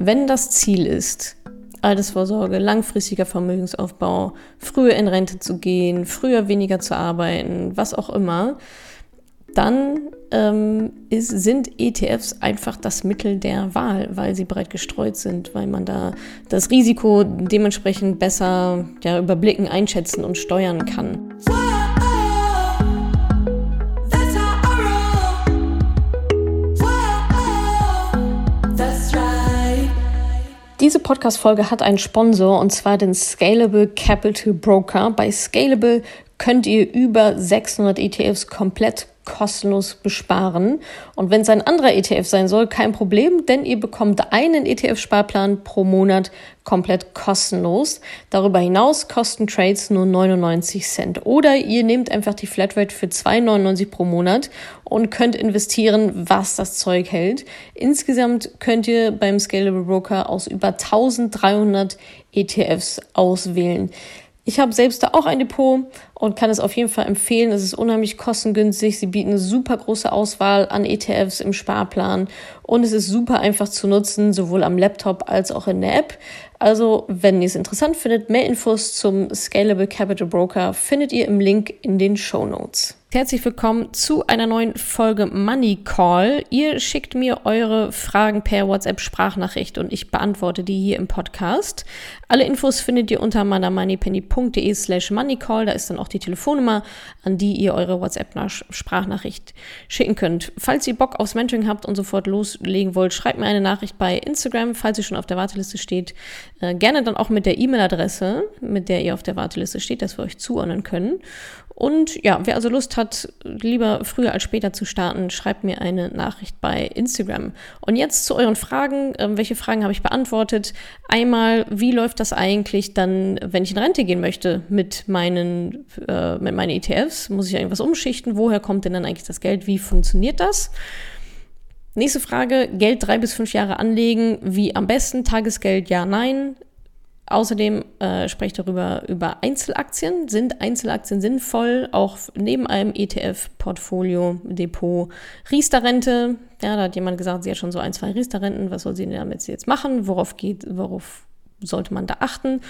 Wenn das Ziel ist, Altersvorsorge, langfristiger Vermögensaufbau, früher in Rente zu gehen, früher weniger zu arbeiten, was auch immer, dann ähm, ist, sind ETFs einfach das Mittel der Wahl, weil sie breit gestreut sind, weil man da das Risiko dementsprechend besser ja, überblicken, einschätzen und steuern kann. Diese Podcast-Folge hat einen Sponsor und zwar den Scalable Capital Broker. Bei Scalable könnt ihr über 600 ETFs komplett kostenlos besparen. Und wenn es ein anderer ETF sein soll, kein Problem, denn ihr bekommt einen ETF-Sparplan pro Monat komplett kostenlos. Darüber hinaus kosten Trades nur 99 Cent. Oder ihr nehmt einfach die Flatrate für 2,99 pro Monat und könnt investieren, was das Zeug hält. Insgesamt könnt ihr beim Scalable Broker aus über 1300 ETFs auswählen. Ich habe selbst da auch ein Depot und kann es auf jeden Fall empfehlen. Es ist unheimlich kostengünstig. Sie bieten eine super große Auswahl an ETFs im Sparplan und es ist super einfach zu nutzen, sowohl am Laptop als auch in der App. Also, wenn ihr es interessant findet, mehr Infos zum Scalable Capital Broker findet ihr im Link in den Show Notes. Herzlich willkommen zu einer neuen Folge Money Call. Ihr schickt mir eure Fragen per WhatsApp-Sprachnachricht und ich beantworte die hier im Podcast. Alle Infos findet ihr unter madamoneypenny.de slash moneycall. Da ist dann auch die Telefonnummer, an die ihr eure WhatsApp-Sprachnachricht schicken könnt. Falls ihr Bock aufs Mentoring habt und sofort loslegen wollt, schreibt mir eine Nachricht bei Instagram, falls ihr schon auf der Warteliste steht. Äh, gerne dann auch mit der E-Mail-Adresse, mit der ihr auf der Warteliste steht, dass wir euch zuordnen können. Und ja, wer also Lust hat, lieber früher als später zu starten, schreibt mir eine Nachricht bei Instagram. Und jetzt zu euren Fragen. Ähm, welche Fragen habe ich beantwortet? Einmal, wie läuft das eigentlich dann, wenn ich in Rente gehen möchte mit meinen, äh, mit meinen ETFs? Muss ich irgendwas umschichten? Woher kommt denn dann eigentlich das Geld? Wie funktioniert das? Nächste Frage, Geld drei bis fünf Jahre anlegen. Wie am besten? Tagesgeld, ja, nein. Außerdem äh, spreche ich darüber über Einzelaktien. Sind Einzelaktien sinnvoll, auch neben einem ETF-Portfolio, Depot, Riester-Rente? Ja, da hat jemand gesagt, sie hat schon so ein, zwei Riester-Renten. Was soll sie damit jetzt machen? Worauf geht, worauf sollte man da achten?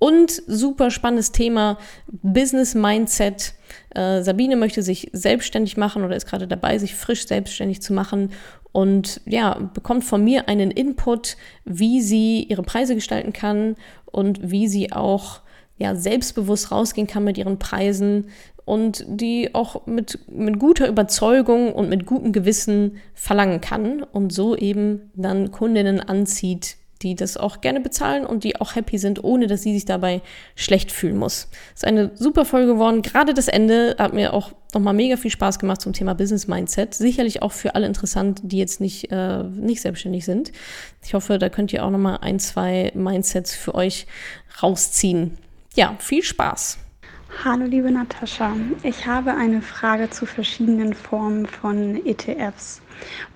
Und super spannendes Thema, Business Mindset. Äh, Sabine möchte sich selbstständig machen oder ist gerade dabei, sich frisch selbstständig zu machen und ja, bekommt von mir einen Input, wie sie ihre Preise gestalten kann und wie sie auch ja, selbstbewusst rausgehen kann mit ihren Preisen und die auch mit, mit guter Überzeugung und mit gutem Gewissen verlangen kann und so eben dann Kundinnen anzieht, die das auch gerne bezahlen und die auch happy sind, ohne dass sie sich dabei schlecht fühlen muss. Ist eine super Folge geworden. Gerade das Ende hat mir auch nochmal mega viel Spaß gemacht zum Thema Business Mindset. Sicherlich auch für alle interessant, die jetzt nicht, äh, nicht selbstständig sind. Ich hoffe, da könnt ihr auch nochmal ein, zwei Mindsets für euch rausziehen. Ja, viel Spaß. Hallo liebe Natascha, ich habe eine Frage zu verschiedenen Formen von ETFs.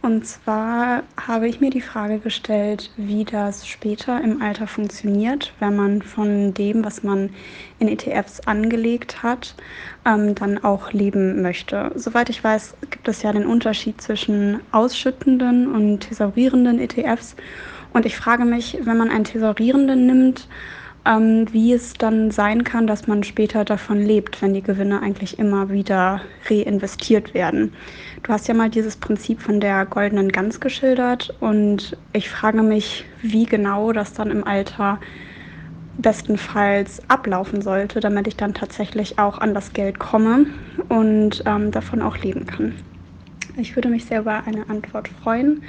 Und zwar habe ich mir die Frage gestellt, wie das später im Alter funktioniert, wenn man von dem, was man in ETFs angelegt hat, ähm, dann auch leben möchte. Soweit ich weiß, gibt es ja den Unterschied zwischen ausschüttenden und thesaurierenden ETFs. Und ich frage mich, wenn man einen thesaurierenden nimmt, ähm, wie es dann sein kann, dass man später davon lebt, wenn die Gewinne eigentlich immer wieder reinvestiert werden. Du hast ja mal dieses Prinzip von der goldenen Gans geschildert und ich frage mich, wie genau das dann im Alter bestenfalls ablaufen sollte, damit ich dann tatsächlich auch an das Geld komme und ähm, davon auch leben kann. Ich würde mich sehr über eine Antwort freuen.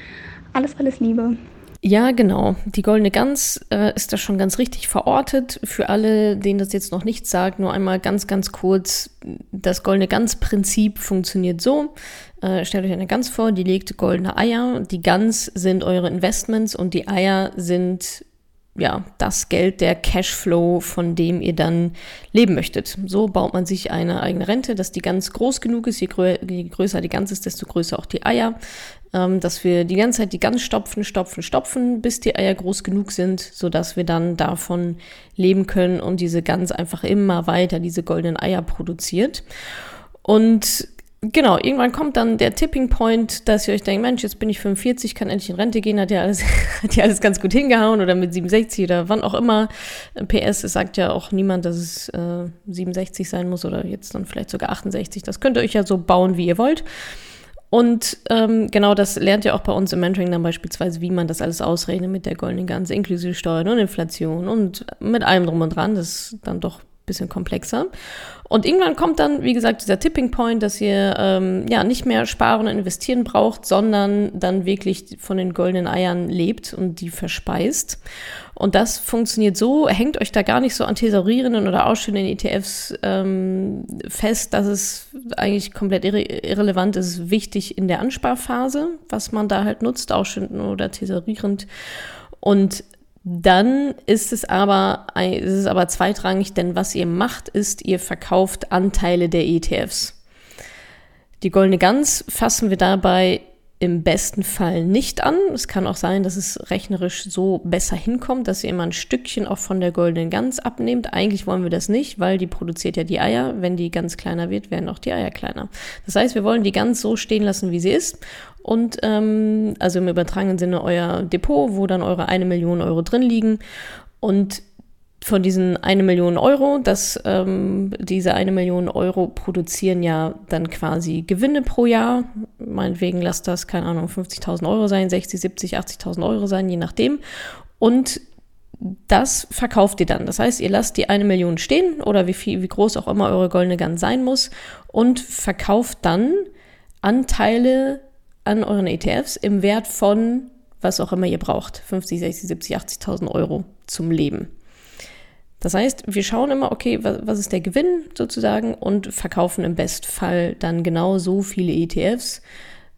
Alles, alles Liebe. Ja, genau. Die Goldene Gans äh, ist da schon ganz richtig verortet. Für alle, denen das jetzt noch nichts sagt, nur einmal ganz, ganz kurz. Das Goldene Gans-Prinzip funktioniert so. Äh, stellt euch eine Gans vor, die legt goldene Eier. Die Gans sind eure Investments und die Eier sind ja, das Geld, der Cashflow, von dem ihr dann leben möchtet. So baut man sich eine eigene Rente, dass die ganz groß genug ist. Je, grö je größer die Gans ist, desto größer auch die Eier. Ähm, dass wir die ganze Zeit die Gans stopfen, stopfen, stopfen, bis die Eier groß genug sind, sodass wir dann davon leben können und diese Gans einfach immer weiter diese goldenen Eier produziert. Und genau, irgendwann kommt dann der Tipping Point, dass ihr euch denkt, Mensch, jetzt bin ich 45, kann endlich in Rente gehen, hat ja alles, hat ja alles ganz gut hingehauen oder mit 67 oder wann auch immer. PS, es sagt ja auch niemand, dass es äh, 67 sein muss oder jetzt dann vielleicht sogar 68. Das könnt ihr euch ja so bauen, wie ihr wollt. Und ähm, genau das lernt ihr auch bei uns im Mentoring dann beispielsweise, wie man das alles ausrechnet mit der goldenen Gans, inklusive Steuern und Inflation und mit allem drum und dran. Das ist dann doch bisschen komplexer. Und irgendwann kommt dann, wie gesagt, dieser Tipping Point, dass ihr ähm, ja nicht mehr sparen und investieren braucht, sondern dann wirklich von den goldenen Eiern lebt und die verspeist. Und das funktioniert so, hängt euch da gar nicht so an thesaurierenden oder ausstehenden ETFs ähm, fest, dass es eigentlich komplett irre irrelevant ist, wichtig in der Ansparphase, was man da halt nutzt, ausstehend oder thesaurierend. Und dann ist es aber, ist es aber zweitrangig, denn was ihr macht, ist, ihr verkauft Anteile der ETFs. Die goldene Gans fassen wir dabei im besten Fall nicht an. Es kann auch sein, dass es rechnerisch so besser hinkommt, dass ihr immer ein Stückchen auch von der goldenen Gans abnehmt. Eigentlich wollen wir das nicht, weil die produziert ja die Eier. Wenn die Gans kleiner wird, werden auch die Eier kleiner. Das heißt, wir wollen die Gans so stehen lassen, wie sie ist. Und ähm, also im übertragenen Sinne euer Depot, wo dann eure eine Million Euro drin liegen. Und von diesen eine Million Euro, dass ähm, diese eine Million Euro produzieren ja dann quasi Gewinne pro Jahr. Meinetwegen lasst das, keine Ahnung, 50.000 Euro sein, 60, 70, 80.000 Euro sein, je nachdem. Und das verkauft ihr dann. Das heißt, ihr lasst die eine Million stehen oder wie viel, wie groß auch immer eure goldene Gun sein muss und verkauft dann Anteile an euren ETFs im Wert von was auch immer ihr braucht. 50, 60, 70, 80.000 Euro zum Leben. Das heißt, wir schauen immer, okay, was, ist der Gewinn sozusagen und verkaufen im Bestfall dann genau so viele ETFs,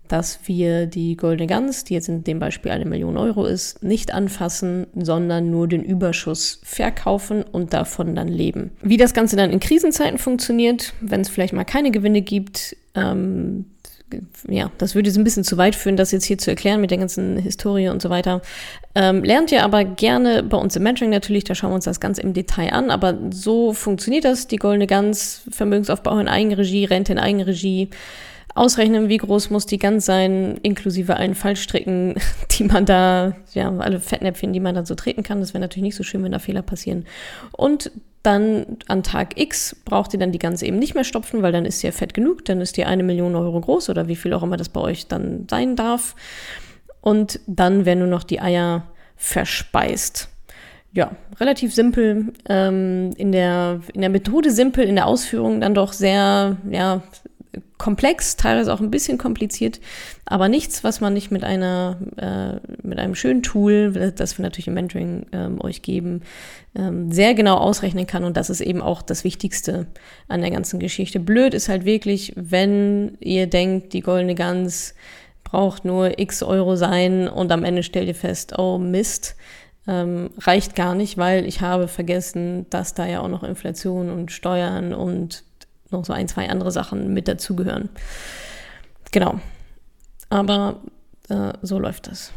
dass wir die Goldene Gans, die jetzt in dem Beispiel eine Million Euro ist, nicht anfassen, sondern nur den Überschuss verkaufen und davon dann leben. Wie das Ganze dann in Krisenzeiten funktioniert, wenn es vielleicht mal keine Gewinne gibt, ähm, ja, das würde jetzt ein bisschen zu weit führen, das jetzt hier zu erklären mit der ganzen Historie und so weiter. Ähm, lernt ihr aber gerne bei uns im Mentoring natürlich, da schauen wir uns das ganz im Detail an, aber so funktioniert das, die goldene Gans, Vermögensaufbau in Eigenregie, Rente in Eigenregie, ausrechnen, wie groß muss die Gans sein, inklusive allen Fallstricken, die man da, ja, alle Fettnäpfchen, die man da so treten kann. Das wäre natürlich nicht so schön, wenn da Fehler passieren. Und dann an Tag X braucht ihr dann die Gans eben nicht mehr stopfen, weil dann ist sie ja fett genug, dann ist die eine Million Euro groß oder wie viel auch immer das bei euch dann sein darf. Und dann werden nur noch die Eier verspeist. Ja, relativ simpel, ähm, in, der, in der Methode simpel, in der Ausführung dann doch sehr, ja, komplex, teilweise auch ein bisschen kompliziert, aber nichts, was man nicht mit einer, äh, mit einem schönen Tool, das wir natürlich im Mentoring ähm, euch geben, ähm, sehr genau ausrechnen kann. Und das ist eben auch das Wichtigste an der ganzen Geschichte. Blöd ist halt wirklich, wenn ihr denkt, die goldene Gans braucht nur x Euro sein und am Ende stellt ihr fest, oh Mist, ähm, reicht gar nicht, weil ich habe vergessen, dass da ja auch noch Inflation und Steuern und noch so ein, zwei andere Sachen mit dazugehören. Genau. Aber äh, so läuft das.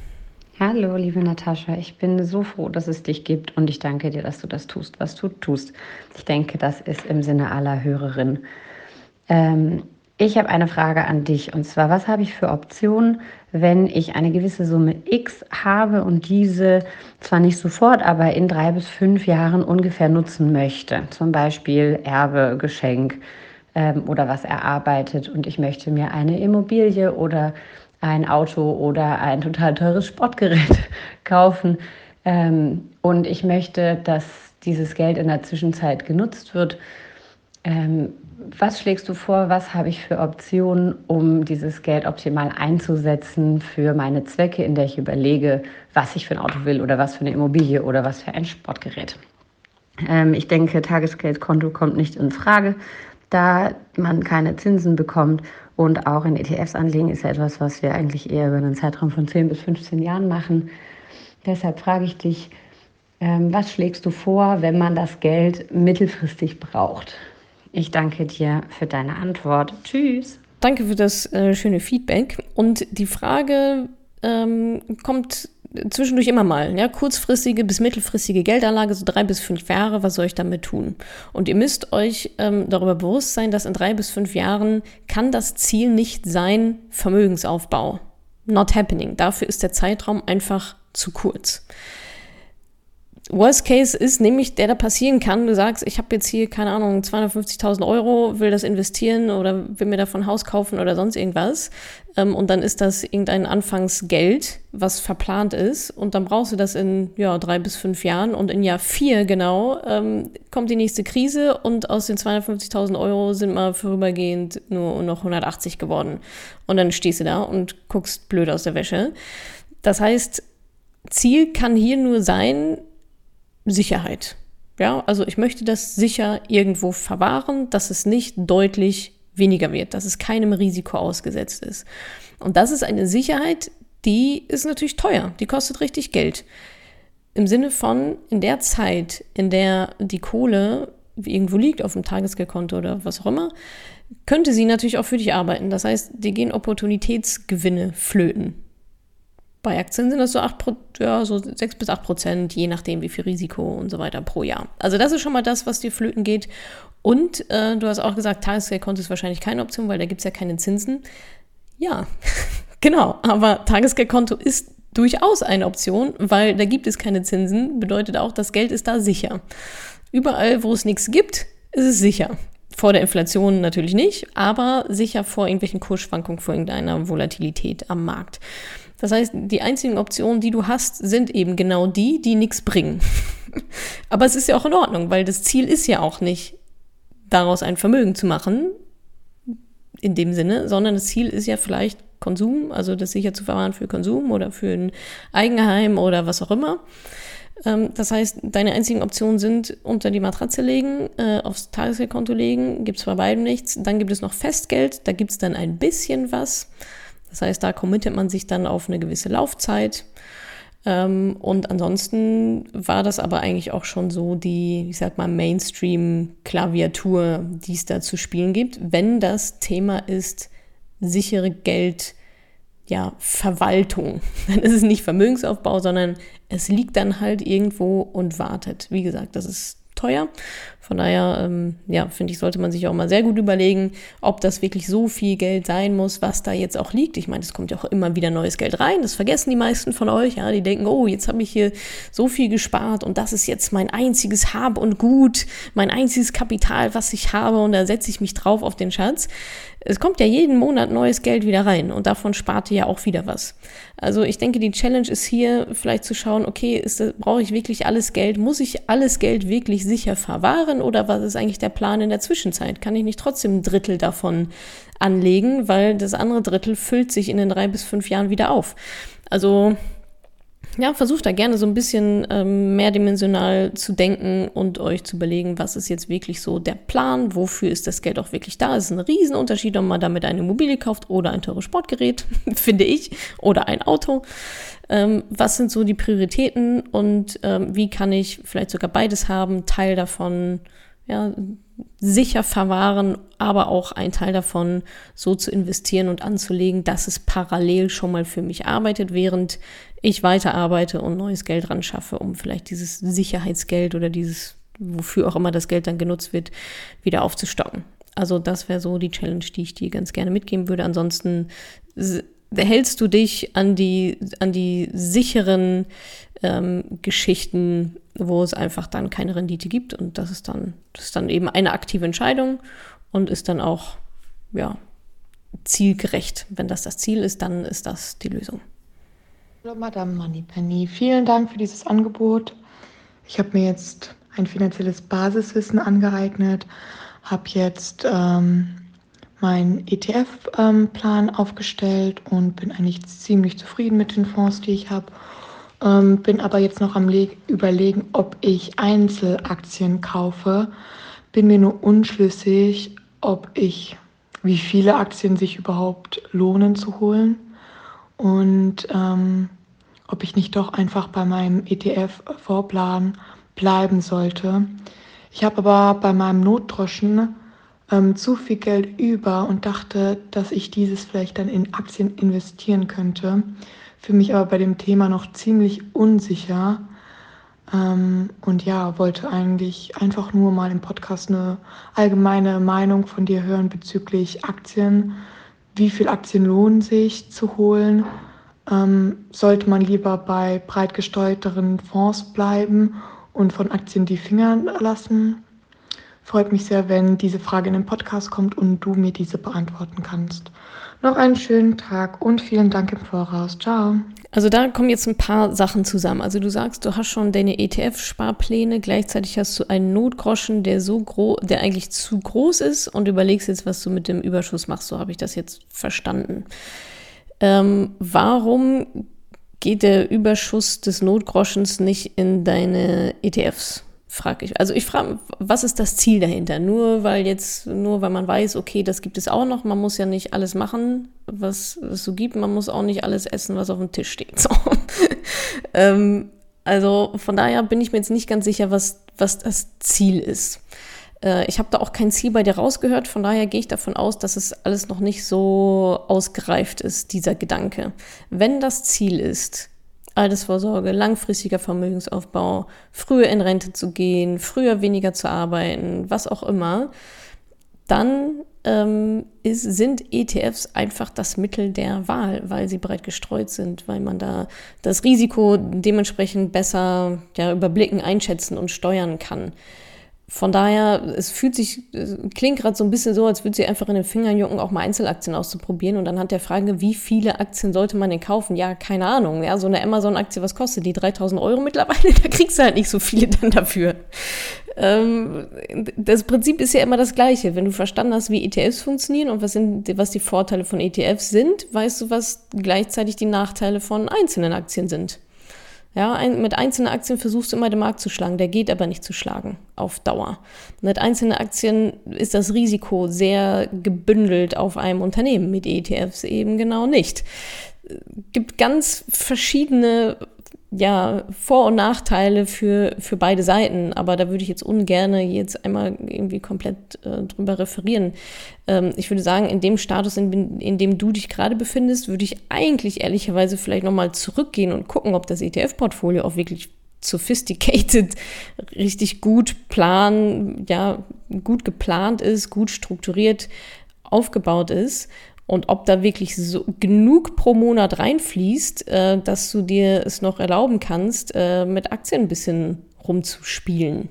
Hallo, liebe Natascha. Ich bin so froh, dass es dich gibt und ich danke dir, dass du das tust, was du tust. Ich denke, das ist im Sinne aller Hörerinnen. Ähm, ich habe eine Frage an dich und zwar, was habe ich für Optionen, wenn ich eine gewisse Summe X habe und diese zwar nicht sofort, aber in drei bis fünf Jahren ungefähr nutzen möchte? Zum Beispiel Erbe, Geschenk ähm, oder was erarbeitet und ich möchte mir eine Immobilie oder ein Auto oder ein total teures Sportgerät kaufen. Ähm, und ich möchte, dass dieses Geld in der Zwischenzeit genutzt wird. Ähm, was schlägst du vor? Was habe ich für Optionen, um dieses Geld optimal einzusetzen für meine Zwecke, in der ich überlege, was ich für ein Auto will oder was für eine Immobilie oder was für ein Sportgerät? Ähm, ich denke, Tagesgeldkonto kommt nicht in Frage, da man keine Zinsen bekommt. Und auch in ETFs anlegen ist ja etwas, was wir eigentlich eher über einen Zeitraum von 10 bis 15 Jahren machen. Deshalb frage ich dich, ähm, was schlägst du vor, wenn man das Geld mittelfristig braucht? Ich danke dir für deine Antwort. Tschüss. Danke für das äh, schöne Feedback. Und die Frage ähm, kommt zwischendurch immer mal, ja, kurzfristige bis mittelfristige Geldanlage, so drei bis fünf Jahre, was soll ich damit tun? Und ihr müsst euch ähm, darüber bewusst sein, dass in drei bis fünf Jahren kann das Ziel nicht sein Vermögensaufbau. Not happening. Dafür ist der Zeitraum einfach zu kurz. Worst Case ist nämlich, der da passieren kann. Du sagst, ich habe jetzt hier, keine Ahnung, 250.000 Euro, will das investieren oder will mir davon Haus kaufen oder sonst irgendwas. Ähm, und dann ist das irgendein Anfangsgeld, was verplant ist. Und dann brauchst du das in ja, drei bis fünf Jahren. Und in Jahr vier genau ähm, kommt die nächste Krise und aus den 250.000 Euro sind mal vorübergehend nur noch 180 geworden. Und dann stehst du da und guckst blöd aus der Wäsche. Das heißt, Ziel kann hier nur sein, Sicherheit. Ja, also ich möchte das sicher irgendwo verwahren, dass es nicht deutlich weniger wird, dass es keinem Risiko ausgesetzt ist. Und das ist eine Sicherheit, die ist natürlich teuer, die kostet richtig Geld. Im Sinne von, in der Zeit, in der die Kohle irgendwo liegt, auf dem Tagesgeldkonto oder was auch immer, könnte sie natürlich auch für dich arbeiten. Das heißt, dir gehen Opportunitätsgewinne flöten. Bei Aktien sind das so, 8, ja, so 6 bis 8 Prozent, je nachdem, wie viel Risiko und so weiter pro Jahr. Also das ist schon mal das, was dir flöten geht. Und äh, du hast auch gesagt, Tagesgeldkonto ist wahrscheinlich keine Option, weil da gibt es ja keine Zinsen. Ja, genau. Aber Tagesgeldkonto ist durchaus eine Option, weil da gibt es keine Zinsen, bedeutet auch, das Geld ist da sicher. Überall, wo es nichts gibt, ist es sicher. Vor der Inflation natürlich nicht, aber sicher vor irgendwelchen Kursschwankungen, vor irgendeiner Volatilität am Markt. Das heißt, die einzigen Optionen, die du hast, sind eben genau die, die nichts bringen. Aber es ist ja auch in Ordnung, weil das Ziel ist ja auch nicht, daraus ein Vermögen zu machen, in dem Sinne, sondern das Ziel ist ja vielleicht Konsum, also das sicher zu verwahren für Konsum oder für ein Eigenheim oder was auch immer. Ähm, das heißt, deine einzigen Optionen sind unter die Matratze legen, äh, aufs Tagesgeldkonto legen, gibt es bei beiden nichts. Dann gibt es noch Festgeld, da gibt es dann ein bisschen was. Das heißt, da committet man sich dann auf eine gewisse Laufzeit. Ähm, und ansonsten war das aber eigentlich auch schon so die, ich sag mal, Mainstream-Klaviatur, die es da zu spielen gibt, wenn das Thema ist sichere Geld, ja, Verwaltung. Dann ist es nicht Vermögensaufbau, sondern es liegt dann halt irgendwo und wartet. Wie gesagt, das ist teuer. Von daher, ähm, ja, finde ich, sollte man sich auch mal sehr gut überlegen, ob das wirklich so viel Geld sein muss, was da jetzt auch liegt. Ich meine, es kommt ja auch immer wieder neues Geld rein. Das vergessen die meisten von euch. Ja, die denken, oh, jetzt habe ich hier so viel gespart und das ist jetzt mein einziges Hab und Gut, mein einziges Kapital, was ich habe und da setze ich mich drauf auf den Schatz es kommt ja jeden Monat neues Geld wieder rein und davon spart ihr ja auch wieder was. Also ich denke, die Challenge ist hier vielleicht zu schauen, okay, brauche ich wirklich alles Geld? Muss ich alles Geld wirklich sicher verwahren oder was ist eigentlich der Plan in der Zwischenzeit? Kann ich nicht trotzdem ein Drittel davon anlegen, weil das andere Drittel füllt sich in den drei bis fünf Jahren wieder auf? Also ja, versucht da gerne so ein bisschen ähm, mehrdimensional zu denken und euch zu überlegen, was ist jetzt wirklich so der Plan, wofür ist das Geld auch wirklich da. Es ist ein Riesenunterschied, ob man damit eine Immobilie kauft oder ein teures Sportgerät, finde ich, oder ein Auto. Ähm, was sind so die Prioritäten und ähm, wie kann ich vielleicht sogar beides haben, Teil davon ja, sicher verwahren, aber auch ein Teil davon so zu investieren und anzulegen, dass es parallel schon mal für mich arbeitet, während ich weiterarbeite und neues Geld ran schaffe, um vielleicht dieses Sicherheitsgeld oder dieses, wofür auch immer das Geld dann genutzt wird, wieder aufzustocken. Also das wäre so die Challenge, die ich dir ganz gerne mitgeben würde. Ansonsten hältst du dich an die, an die sicheren ähm, Geschichten, wo es einfach dann keine Rendite gibt. Und das ist dann, das ist dann eben eine aktive Entscheidung und ist dann auch, ja, zielgerecht. Wenn das das Ziel ist, dann ist das die Lösung. Hallo Madame Moneypenny, vielen Dank für dieses Angebot. Ich habe mir jetzt ein finanzielles Basiswissen angeeignet, habe jetzt ähm, meinen ETF-Plan ähm, aufgestellt und bin eigentlich ziemlich zufrieden mit den Fonds, die ich habe. Ähm, bin aber jetzt noch am Le Überlegen, ob ich Einzelaktien kaufe. Bin mir nur unschlüssig, ob ich, wie viele Aktien sich überhaupt lohnen zu holen und ähm, ob ich nicht doch einfach bei meinem ETF-Vorplan bleiben sollte. Ich habe aber bei meinem Notdroschen ähm, zu viel Geld über und dachte, dass ich dieses vielleicht dann in Aktien investieren könnte. für mich aber bei dem Thema noch ziemlich unsicher. Ähm, und ja, wollte eigentlich einfach nur mal im Podcast eine allgemeine Meinung von dir hören bezüglich Aktien. Wie viel Aktien lohnen sich zu holen? Ähm, sollte man lieber bei breit gesteuerteren Fonds bleiben und von Aktien die Finger lassen? Freut mich sehr, wenn diese Frage in den Podcast kommt und du mir diese beantworten kannst. Noch einen schönen Tag und vielen Dank im Voraus. Ciao. Also da kommen jetzt ein paar Sachen zusammen. Also du sagst, du hast schon deine ETF-Sparpläne, gleichzeitig hast du einen Notgroschen, der so groß, der eigentlich zu groß ist und überlegst jetzt, was du mit dem Überschuss machst. So habe ich das jetzt verstanden. Ähm, warum geht der Überschuss des Notgroschens nicht in deine ETFs? Frage ich. Also ich frage, was ist das Ziel dahinter? Nur weil jetzt, nur weil man weiß, okay, das gibt es auch noch, man muss ja nicht alles machen, was es so gibt, man muss auch nicht alles essen, was auf dem Tisch steht. So. ähm, also von daher bin ich mir jetzt nicht ganz sicher, was, was das Ziel ist. Äh, ich habe da auch kein Ziel bei dir rausgehört, von daher gehe ich davon aus, dass es alles noch nicht so ausgereift ist, dieser Gedanke. Wenn das Ziel ist, Altersvorsorge, langfristiger Vermögensaufbau, früher in Rente zu gehen, früher weniger zu arbeiten, was auch immer, dann ähm, ist, sind ETFs einfach das Mittel der Wahl, weil sie breit gestreut sind, weil man da das Risiko dementsprechend besser ja, überblicken, einschätzen und steuern kann. Von daher, es fühlt sich, es klingt gerade so ein bisschen so, als würde sie einfach in den Fingern jucken, auch mal Einzelaktien auszuprobieren. Und dann hat der Frage, wie viele Aktien sollte man denn kaufen? Ja, keine Ahnung. Ja, so eine Amazon-Aktie, was kostet die? 3000 Euro mittlerweile? Da kriegst du halt nicht so viele dann dafür. Ähm, das Prinzip ist ja immer das Gleiche. Wenn du verstanden hast, wie ETFs funktionieren und was, sind, was die Vorteile von ETFs sind, weißt du, was gleichzeitig die Nachteile von einzelnen Aktien sind. Ja, ein, mit einzelnen Aktien versuchst du immer den Markt zu schlagen, der geht aber nicht zu schlagen auf Dauer. Mit einzelnen Aktien ist das Risiko sehr gebündelt auf einem Unternehmen, mit ETFs eben genau nicht. Gibt ganz verschiedene ja, Vor- und Nachteile für, für beide Seiten, aber da würde ich jetzt ungern jetzt einmal irgendwie komplett äh, drüber referieren. Ähm, ich würde sagen, in dem Status, in, in dem du dich gerade befindest, würde ich eigentlich ehrlicherweise vielleicht nochmal zurückgehen und gucken, ob das ETF-Portfolio auch wirklich sophisticated, richtig gut plan, ja, gut geplant ist, gut strukturiert aufgebaut ist und ob da wirklich so genug pro Monat reinfließt, äh, dass du dir es noch erlauben kannst, äh, mit Aktien ein bisschen rumzuspielen.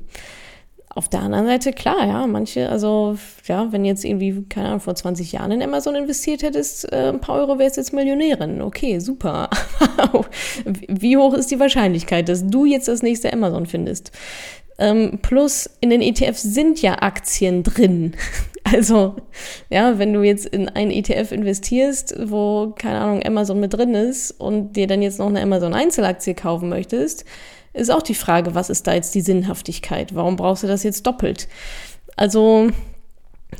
Auf der anderen Seite, klar, ja, manche, also, ja, wenn jetzt irgendwie, keine Ahnung, vor 20 Jahren in Amazon investiert hättest, äh, ein paar Euro wärst jetzt Millionärin. Okay, super. Wie hoch ist die Wahrscheinlichkeit, dass du jetzt das nächste Amazon findest? Ähm, plus in den ETFs sind ja Aktien drin. Also, ja, wenn du jetzt in einen ETF investierst, wo, keine Ahnung, Amazon mit drin ist und dir dann jetzt noch eine Amazon Einzelaktie kaufen möchtest, ist auch die Frage, was ist da jetzt die Sinnhaftigkeit? Warum brauchst du das jetzt doppelt? Also,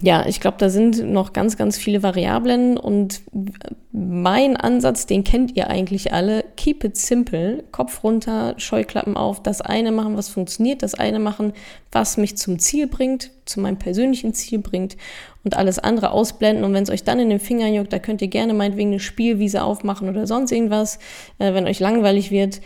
ja, ich glaube, da sind noch ganz, ganz viele Variablen und mein Ansatz, den kennt ihr eigentlich alle. Keep it simple. Kopf runter, Scheuklappen auf. Das eine machen, was funktioniert. Das eine machen, was mich zum Ziel bringt, zu meinem persönlichen Ziel bringt und alles andere ausblenden. Und wenn es euch dann in den Fingern juckt, da könnt ihr gerne meinetwegen eine Spielwiese aufmachen oder sonst irgendwas, äh, wenn euch langweilig wird.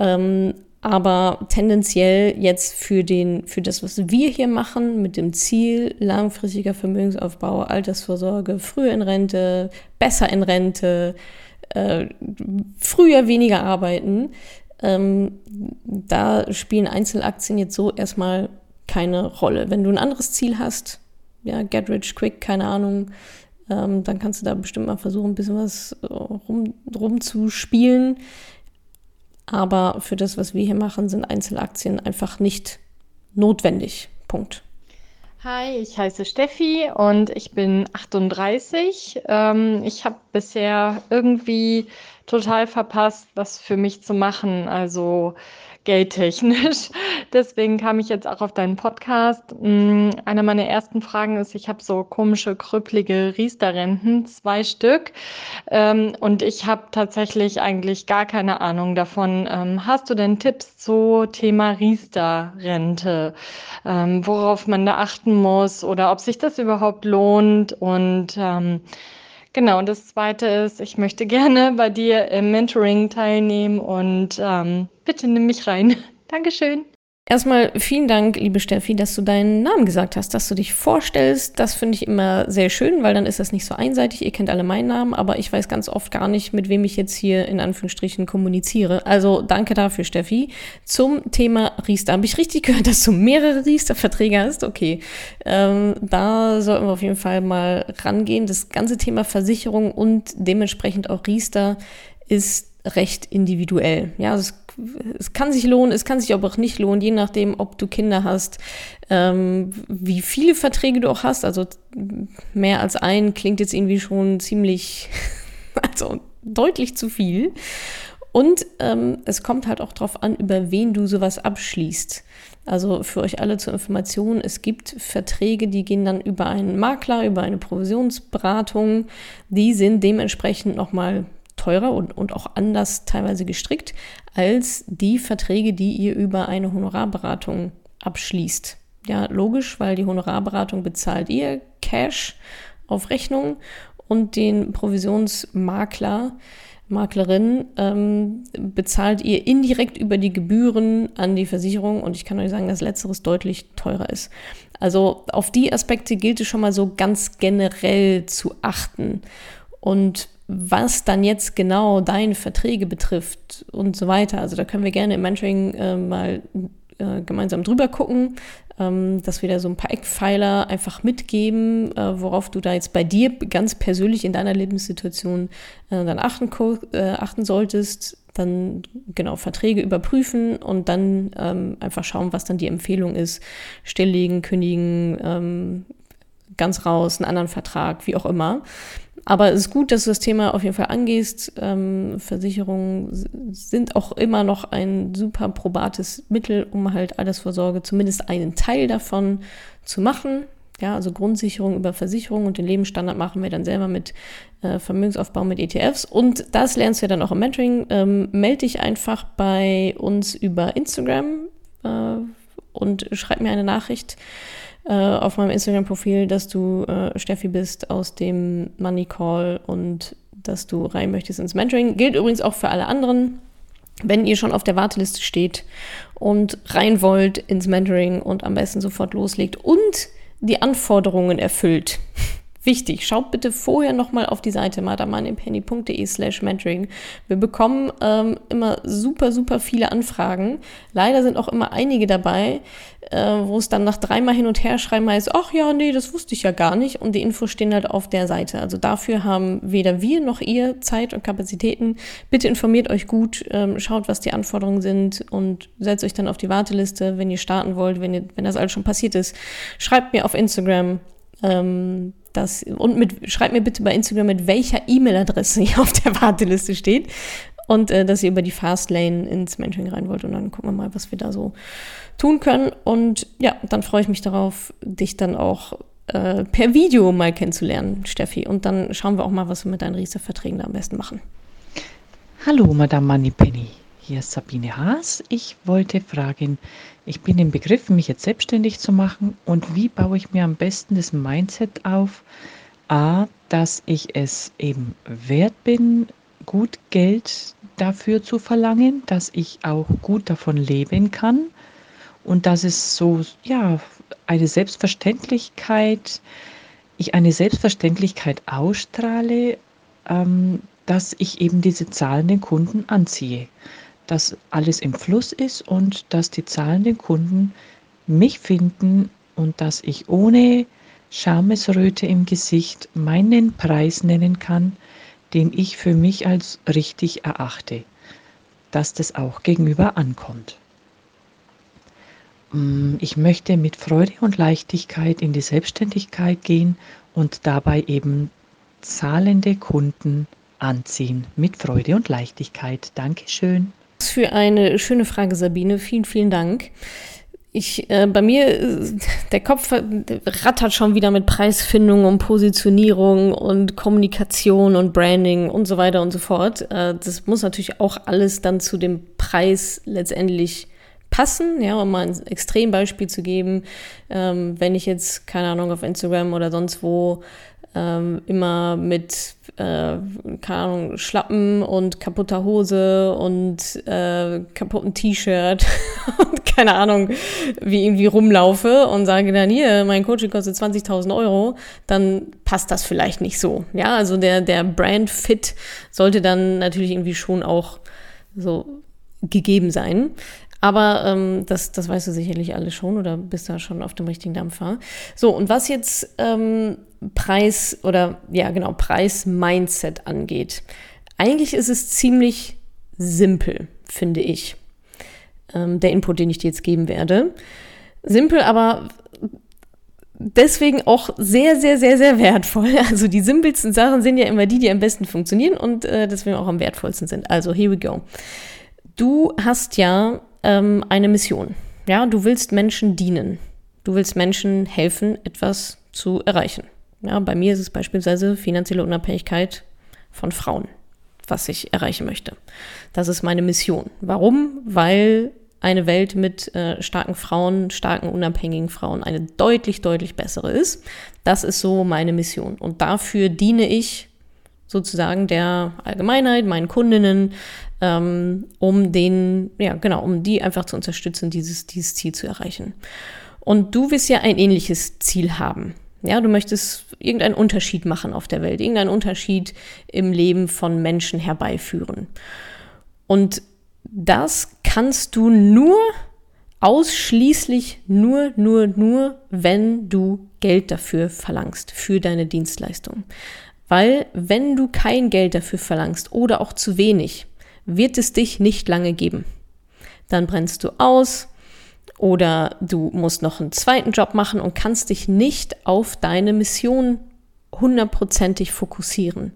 Ähm, aber tendenziell jetzt für den, für das, was wir hier machen, mit dem Ziel langfristiger Vermögensaufbau, Altersvorsorge, früher in Rente, besser in Rente, äh, früher weniger arbeiten, ähm, da spielen Einzelaktien jetzt so erstmal keine Rolle. Wenn du ein anderes Ziel hast, ja, get rich quick, keine Ahnung, ähm, dann kannst du da bestimmt mal versuchen, ein bisschen was äh, rum, rumzuspielen. Aber für das, was wir hier machen, sind Einzelaktien einfach nicht notwendig. Punkt. Hi, ich heiße Steffi und ich bin 38. Ähm, ich habe bisher irgendwie total verpasst, was für mich zu machen. Also geldtechnisch. Deswegen kam ich jetzt auch auf deinen Podcast. Mm, Eine meiner ersten Fragen ist, ich habe so komische, krüppelige Riester-Renten, zwei Stück. Ähm, und ich habe tatsächlich eigentlich gar keine Ahnung davon. Ähm, hast du denn Tipps zu Thema Riester-Rente? Ähm, worauf man da achten muss oder ob sich das überhaupt lohnt? Und Genau, und das Zweite ist, ich möchte gerne bei dir im Mentoring teilnehmen und ähm, bitte nimm mich rein. Dankeschön. Erstmal vielen Dank, liebe Steffi, dass du deinen Namen gesagt hast, dass du dich vorstellst. Das finde ich immer sehr schön, weil dann ist das nicht so einseitig. Ihr kennt alle meinen Namen, aber ich weiß ganz oft gar nicht, mit wem ich jetzt hier in Anführungsstrichen kommuniziere. Also danke dafür, Steffi. Zum Thema Riester. Habe ich richtig gehört, dass du mehrere Riester-Verträge hast? Okay. Ähm, da sollten wir auf jeden Fall mal rangehen. Das ganze Thema Versicherung und dementsprechend auch Riester ist recht individuell. Ja, also es es kann sich lohnen, es kann sich aber auch nicht lohnen, je nachdem, ob du Kinder hast, ähm, wie viele Verträge du auch hast. Also mehr als ein klingt jetzt irgendwie schon ziemlich, also deutlich zu viel. Und ähm, es kommt halt auch darauf an, über wen du sowas abschließt. Also für euch alle zur Information, es gibt Verträge, die gehen dann über einen Makler, über eine Provisionsberatung. Die sind dementsprechend nochmal teurer und, und auch anders teilweise gestrickt als die Verträge, die ihr über eine Honorarberatung abschließt. Ja, logisch, weil die Honorarberatung bezahlt ihr Cash auf Rechnung und den Provisionsmakler, Maklerin ähm, bezahlt ihr indirekt über die Gebühren an die Versicherung und ich kann euch sagen, dass letzteres deutlich teurer ist. Also auf die Aspekte gilt es schon mal so ganz generell zu achten. Und was dann jetzt genau deine Verträge betrifft und so weiter. Also da können wir gerne im Mentoring äh, mal äh, gemeinsam drüber gucken, ähm, dass wir da so ein paar Eckpfeiler einfach mitgeben, äh, worauf du da jetzt bei dir ganz persönlich in deiner Lebenssituation äh, dann achten, äh, achten solltest. Dann genau Verträge überprüfen und dann ähm, einfach schauen, was dann die Empfehlung ist. Stilllegen, kündigen, ähm, ganz raus, einen anderen Vertrag, wie auch immer. Aber es ist gut, dass du das Thema auf jeden Fall angehst. Ähm, Versicherungen sind auch immer noch ein super probates Mittel, um halt Altersvorsorge, zumindest einen Teil davon zu machen. Ja, also Grundsicherung über Versicherung und den Lebensstandard machen wir dann selber mit äh, Vermögensaufbau mit ETFs. Und das lernst du ja dann auch im Mentoring. Ähm, melde dich einfach bei uns über Instagram äh, und schreib mir eine Nachricht äh, auf meinem Instagram-Profil, dass du äh, Steffi bist aus dem Money Call und dass du rein möchtest ins Mentoring. Gilt übrigens auch für alle anderen. Wenn ihr schon auf der Warteliste steht und rein wollt ins Mentoring und am besten sofort loslegt und die Anforderungen erfüllt, Wichtig, schaut bitte vorher nochmal auf die Seite madamanimpenny.de slash mentoring. Wir bekommen ähm, immer super, super viele Anfragen. Leider sind auch immer einige dabei, äh, wo es dann nach dreimal hin und her schreiben heißt, ach ja, nee, das wusste ich ja gar nicht. Und die Infos stehen halt auf der Seite. Also dafür haben weder wir noch ihr Zeit und Kapazitäten. Bitte informiert euch gut, ähm, schaut, was die Anforderungen sind und setzt euch dann auf die Warteliste, wenn ihr starten wollt, wenn, ihr, wenn das alles schon passiert ist. Schreibt mir auf Instagram. Ähm, das, und mit, schreibt mir bitte bei Instagram, mit welcher E-Mail-Adresse ihr auf der Warteliste steht. Und äh, dass ihr über die Fastlane ins Mentoring rein wollt. Und dann gucken wir mal, was wir da so tun können. Und ja, dann freue ich mich darauf, dich dann auch äh, per Video mal kennenzulernen, Steffi. Und dann schauen wir auch mal, was wir mit deinen Riester-Verträgen da am besten machen. Hallo, Madame Moneypenny. Hier ist Sabine Haas. Ich wollte fragen, ich bin im Begriff, mich jetzt selbstständig zu machen und wie baue ich mir am besten das Mindset auf? A, dass ich es eben wert bin, gut Geld dafür zu verlangen, dass ich auch gut davon leben kann und dass es so, ja, eine Selbstverständlichkeit, ich eine Selbstverständlichkeit ausstrahle, ähm, dass ich eben diese zahlenden Kunden anziehe dass alles im Fluss ist und dass die zahlenden Kunden mich finden und dass ich ohne Schamesröte im Gesicht meinen Preis nennen kann, den ich für mich als richtig erachte, dass das auch gegenüber ankommt. Mm, ich möchte mit Freude und Leichtigkeit in die Selbstständigkeit gehen und dabei eben zahlende Kunden anziehen mit Freude und Leichtigkeit. Dankeschön für eine schöne Frage, Sabine. Vielen, vielen Dank. Ich, äh, bei mir, äh, der Kopf rattert schon wieder mit Preisfindung und Positionierung und Kommunikation und Branding und so weiter und so fort. Äh, das muss natürlich auch alles dann zu dem Preis letztendlich passen, ja, um mal ein Extrembeispiel zu geben. Ähm, wenn ich jetzt, keine Ahnung, auf Instagram oder sonst wo ähm, immer mit, äh, keine Ahnung, Schlappen und kaputter Hose und äh, kaputten T-Shirt und keine Ahnung, wie irgendwie rumlaufe und sage dann hier, mein Coaching kostet 20.000 Euro, dann passt das vielleicht nicht so. Ja, also der, der Brand Fit sollte dann natürlich irgendwie schon auch so gegeben sein. Aber ähm, das, das weißt du sicherlich alles schon oder bist da schon auf dem richtigen Dampfer. So, und was jetzt ähm, Preis oder ja genau, Preis-Mindset angeht. Eigentlich ist es ziemlich simpel, finde ich. Ähm, der Input, den ich dir jetzt geben werde. Simpel, aber deswegen auch sehr, sehr, sehr, sehr wertvoll. Also die simpelsten Sachen sind ja immer die, die am besten funktionieren und äh, deswegen auch am wertvollsten sind. Also here we go. Du hast ja ähm, eine Mission. Ja, du willst Menschen dienen. Du willst Menschen helfen, etwas zu erreichen. Ja, bei mir ist es beispielsweise finanzielle Unabhängigkeit von Frauen, was ich erreichen möchte. Das ist meine Mission. Warum? Weil eine Welt mit äh, starken Frauen, starken unabhängigen Frauen eine deutlich, deutlich bessere ist. Das ist so meine Mission. Und dafür diene ich sozusagen der Allgemeinheit, meinen Kundinnen, ähm, um den, ja genau, um die einfach zu unterstützen, dieses, dieses Ziel zu erreichen. Und du wirst ja ein ähnliches Ziel haben. Ja, du möchtest irgendeinen Unterschied machen auf der Welt, irgendeinen Unterschied im Leben von Menschen herbeiführen. Und das kannst du nur ausschließlich nur, nur, nur, wenn du Geld dafür verlangst, für deine Dienstleistung. Weil wenn du kein Geld dafür verlangst oder auch zu wenig, wird es dich nicht lange geben. Dann brennst du aus oder du musst noch einen zweiten Job machen und kannst dich nicht auf deine Mission hundertprozentig fokussieren.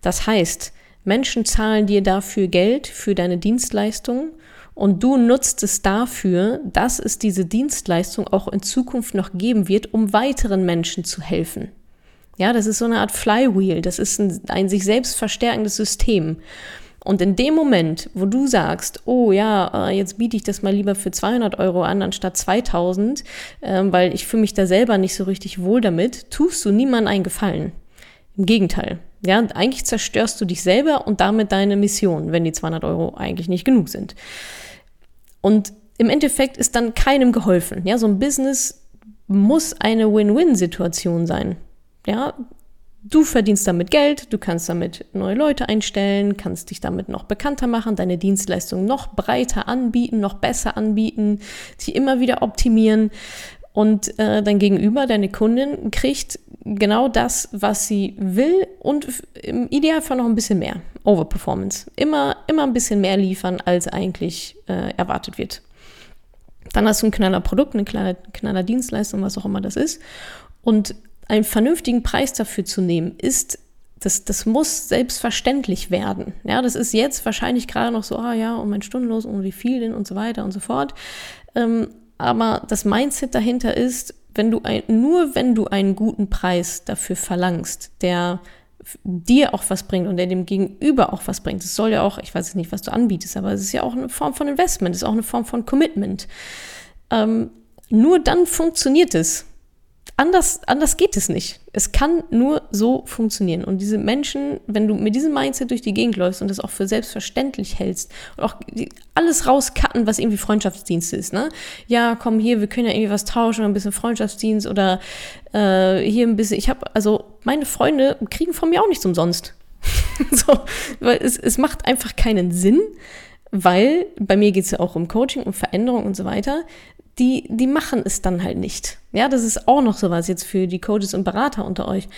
Das heißt, Menschen zahlen dir dafür Geld für deine Dienstleistung und du nutzt es dafür, dass es diese Dienstleistung auch in Zukunft noch geben wird, um weiteren Menschen zu helfen. Ja, das ist so eine Art Flywheel, das ist ein, ein sich selbst verstärkendes System. Und in dem Moment, wo du sagst, oh ja, äh, jetzt biete ich das mal lieber für 200 Euro an, anstatt 2000, ähm, weil ich fühle mich da selber nicht so richtig wohl damit, tust du niemandem einen Gefallen. Im Gegenteil. Ja, eigentlich zerstörst du dich selber und damit deine Mission, wenn die 200 Euro eigentlich nicht genug sind. Und im Endeffekt ist dann keinem geholfen. Ja, so ein Business muss eine Win-Win-Situation sein. Ja, Du verdienst damit Geld, du kannst damit neue Leute einstellen, kannst dich damit noch bekannter machen, deine Dienstleistung noch breiter anbieten, noch besser anbieten, sie immer wieder optimieren und äh, dein Gegenüber, deine Kundin, kriegt genau das, was sie will und im Idealfall noch ein bisschen mehr. Overperformance. Immer, immer ein bisschen mehr liefern, als eigentlich äh, erwartet wird. Dann hast du ein knaller Produkt, eine knaller, knaller Dienstleistung, was auch immer das ist. Und einen vernünftigen Preis dafür zu nehmen, ist, das, das muss selbstverständlich werden. Ja, das ist jetzt wahrscheinlich gerade noch so, ah ja, und mein Stundenlos und wie viel denn und so weiter und so fort. Ähm, aber das Mindset dahinter ist, wenn du ein, nur wenn du einen guten Preis dafür verlangst, der dir auch was bringt und der dem Gegenüber auch was bringt. Es soll ja auch, ich weiß nicht, was du anbietest, aber es ist ja auch eine Form von Investment, es ist auch eine Form von Commitment. Ähm, nur dann funktioniert es anders, anders geht es nicht. Es kann nur so funktionieren. Und diese Menschen, wenn du mit diesem Mindset durch die Gegend läufst und das auch für selbstverständlich hältst und auch alles rauscutten, was irgendwie Freundschaftsdienst ist, ne? Ja, komm hier, wir können ja irgendwie was tauschen, ein bisschen Freundschaftsdienst oder äh, hier ein bisschen. Ich habe, also meine Freunde kriegen von mir auch nichts umsonst. so, weil es, es macht einfach keinen Sinn, weil bei mir geht es ja auch um Coaching, um Veränderung und so weiter die, die machen es dann halt nicht. Ja, das ist auch noch sowas jetzt für die Coaches und Berater unter euch.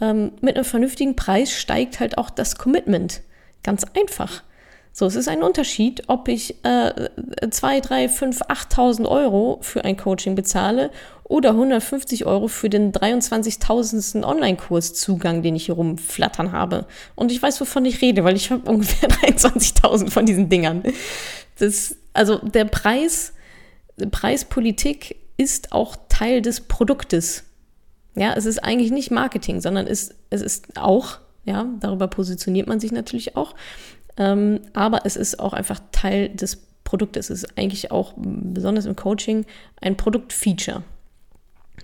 Ähm, mit einem vernünftigen Preis steigt halt auch das Commitment. Ganz einfach. So, es ist ein Unterschied, ob ich äh, 2, 3, 5, 8.000 Euro für ein Coaching bezahle oder 150 Euro für den 23.000. Online-Kurszugang, den ich hier rumflattern habe. Und ich weiß, wovon ich rede, weil ich habe ungefähr 23.000 von diesen Dingern. Das, also der Preis Preispolitik ist auch Teil des Produktes. Ja, es ist eigentlich nicht Marketing, sondern es, es ist auch, ja, darüber positioniert man sich natürlich auch, ähm, aber es ist auch einfach Teil des Produktes. Es ist eigentlich auch, besonders im Coaching, ein Produktfeature.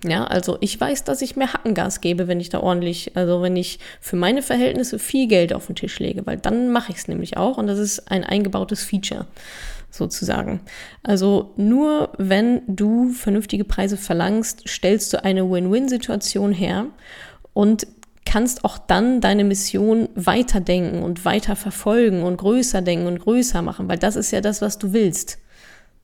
Ja, also ich weiß, dass ich mehr Hackengas gebe, wenn ich da ordentlich, also wenn ich für meine Verhältnisse viel Geld auf den Tisch lege, weil dann mache ich es nämlich auch und das ist ein eingebautes Feature sozusagen. Also nur wenn du vernünftige Preise verlangst, stellst du eine Win-Win-Situation her und kannst auch dann deine Mission weiterdenken und weiter verfolgen und größer denken und größer machen, weil das ist ja das, was du willst.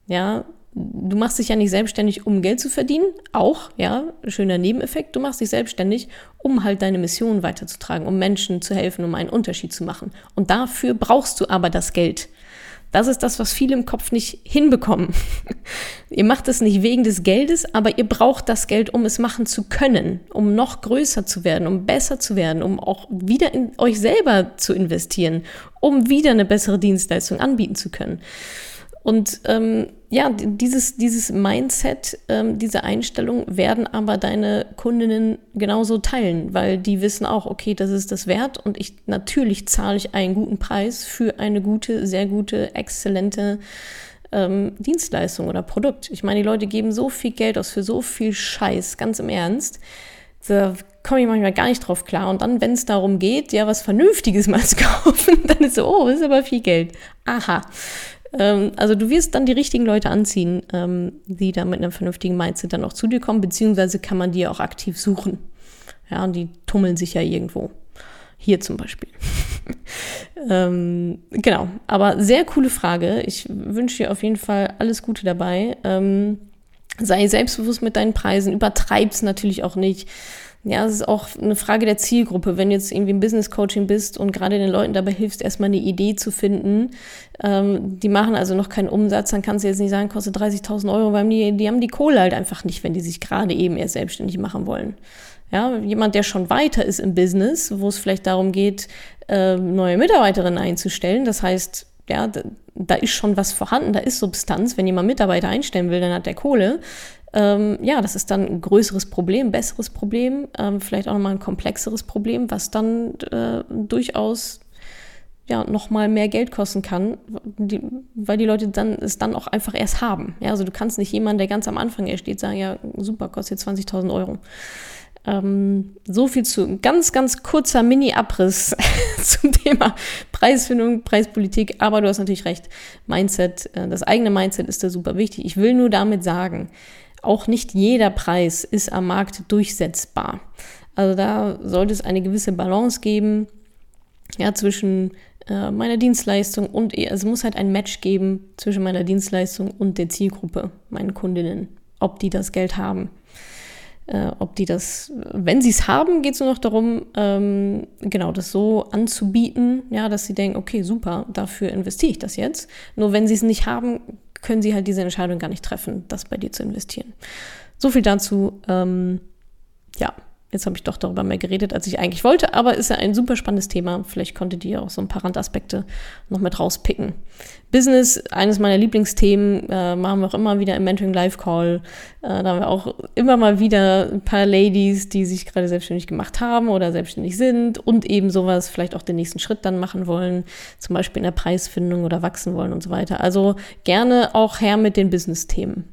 Ja, du machst dich ja nicht selbstständig, um Geld zu verdienen, auch, ja, schöner Nebeneffekt, du machst dich selbstständig, um halt deine Mission weiterzutragen, um Menschen zu helfen, um einen Unterschied zu machen. Und dafür brauchst du aber das Geld. Das ist das, was viele im Kopf nicht hinbekommen. ihr macht es nicht wegen des Geldes, aber ihr braucht das Geld, um es machen zu können, um noch größer zu werden, um besser zu werden, um auch wieder in euch selber zu investieren, um wieder eine bessere Dienstleistung anbieten zu können. Und ähm, ja, dieses, dieses Mindset, ähm, diese Einstellung werden aber deine Kundinnen genauso teilen, weil die wissen auch, okay, das ist das wert und ich natürlich zahle ich einen guten Preis für eine gute, sehr gute, exzellente ähm, Dienstleistung oder Produkt. Ich meine, die Leute geben so viel Geld aus für so viel Scheiß, ganz im Ernst. Da komme ich manchmal gar nicht drauf klar. Und dann, wenn es darum geht, ja, was Vernünftiges mal zu kaufen, dann ist so, oh, das ist aber viel Geld. Aha. Ähm, also du wirst dann die richtigen Leute anziehen, ähm, die da mit einem vernünftigen Mindset dann auch zu dir kommen, beziehungsweise kann man die auch aktiv suchen. Ja, und die tummeln sich ja irgendwo. Hier zum Beispiel. ähm, genau, aber sehr coole Frage. Ich wünsche dir auf jeden Fall alles Gute dabei. Ähm, sei selbstbewusst mit deinen Preisen, übertreib's natürlich auch nicht. Ja, es ist auch eine Frage der Zielgruppe. Wenn du jetzt irgendwie im Business Coaching bist und gerade den Leuten dabei hilfst, erstmal eine Idee zu finden, ähm, die machen also noch keinen Umsatz, dann kannst du jetzt nicht sagen, kostet 30.000 Euro, weil die, die haben die Kohle halt einfach nicht, wenn die sich gerade eben erst selbstständig machen wollen. Ja, jemand, der schon weiter ist im Business, wo es vielleicht darum geht, äh, neue Mitarbeiterinnen einzustellen, das heißt, ja, da, ist schon was vorhanden, da ist Substanz. Wenn jemand Mitarbeiter einstellen will, dann hat der Kohle ähm, ja, das ist dann ein größeres Problem, besseres Problem, ähm, vielleicht auch nochmal ein komplexeres Problem, was dann äh, durchaus ja nochmal mehr Geld kosten kann, die, weil die Leute dann es dann auch einfach erst haben. Ja, also du kannst nicht jemanden, der ganz am Anfang erst steht, sagen, ja, super, kostet 20.000 Euro. Ähm, so viel zu ganz, ganz kurzer Mini-Abriss zum Thema Preisfindung, Preispolitik. Aber du hast natürlich recht. Mindset, äh, das eigene Mindset ist da super wichtig. Ich will nur damit sagen, auch nicht jeder Preis ist am Markt durchsetzbar. Also da sollte es eine gewisse Balance geben, ja, zwischen äh, meiner Dienstleistung und, es muss halt ein Match geben zwischen meiner Dienstleistung und der Zielgruppe, meinen Kundinnen, ob die das Geld haben. Äh, ob die das, wenn sie es haben, geht es nur noch darum, ähm, genau das so anzubieten, ja, dass sie denken, okay, super, dafür investiere ich das jetzt. Nur wenn sie es nicht haben, können sie halt diese Entscheidung gar nicht treffen, das bei dir zu investieren. So viel dazu. Ähm, ja, jetzt habe ich doch darüber mehr geredet, als ich eigentlich wollte, aber ist ja ein super spannendes Thema. Vielleicht konntet ihr auch so ein paar Randaspekte noch mit rauspicken. Business, eines meiner Lieblingsthemen, äh, machen wir auch immer wieder im Mentoring Live Call. Äh, da haben wir auch immer mal wieder ein paar Ladies, die sich gerade selbstständig gemacht haben oder selbstständig sind und eben sowas vielleicht auch den nächsten Schritt dann machen wollen, zum Beispiel in der Preisfindung oder wachsen wollen und so weiter. Also gerne auch her mit den Business-Themen.